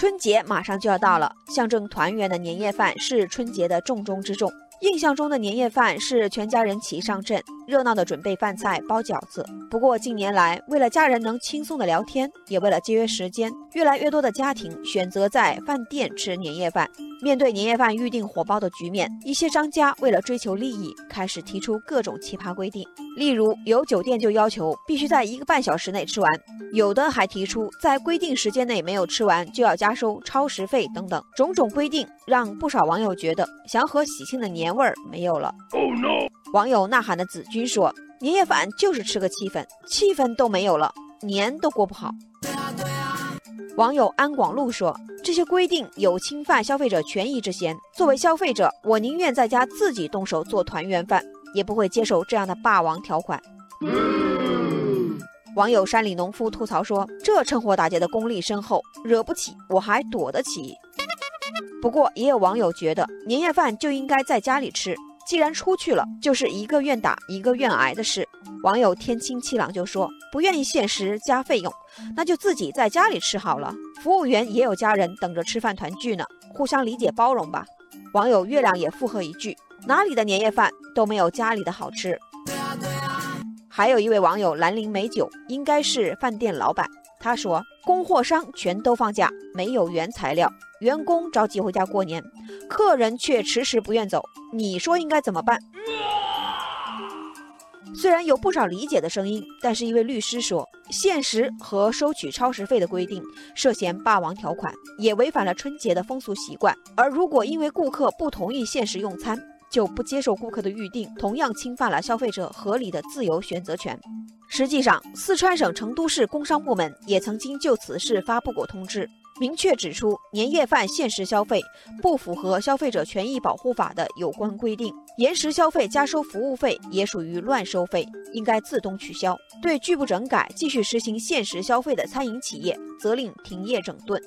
春节马上就要到了，象征团圆的年夜饭是春节的重中之重。印象中的年夜饭是全家人齐上阵，热闹的准备饭菜、包饺子。不过近年来，为了家人能轻松的聊天，也为了节约时间，越来越多的家庭选择在饭店吃年夜饭。面对年夜饭预订火爆的局面，一些商家为了追求利益，开始提出各种奇葩规定。例如，有酒店就要求必须在一个半小时内吃完，有的还提出在规定时间内没有吃完就要加收超时费等等。种种规定让不少网友觉得祥和喜庆的年味儿没有了。网友呐喊的子君说：“年夜饭就是吃个气氛，气氛都没有了，年都过不好。”网友安广路说：“这些规定有侵犯消费者权益之嫌。作为消费者，我宁愿在家自己动手做团圆饭，也不会接受这样的霸王条款。”网友山里农夫吐槽说：“这趁火打劫的功力深厚，惹不起我还躲得起。”不过，也有网友觉得年夜饭就应该在家里吃，既然出去了，就是一个愿打一个愿挨的事。网友天清气朗就说：“不愿意限时加费用，那就自己在家里吃好了。服务员也有家人等着吃饭团聚呢，互相理解包容吧。”网友月亮也附和一句：“哪里的年夜饭都没有家里的好吃。”还有一位网友兰陵美酒，应该是饭店老板，他说：“供货商全都放假，没有原材料，员工着急回家过年，客人却迟迟不愿走，你说应该怎么办？”虽然有不少理解的声音，但是一位律师说，限时和收取超时费的规定涉嫌霸王条款，也违反了春节的风俗习惯。而如果因为顾客不同意限时用餐，就不接受顾客的预订，同样侵犯了消费者合理的自由选择权。实际上，四川省成都市工商部门也曾经就此事发布过通知。明确指出，年夜饭限时消费不符合《消费者权益保护法》的有关规定，延时消费加收服务费也属于乱收费，应该自动取消。对拒不整改、继续实行限时消费的餐饮企业，责令停业整顿。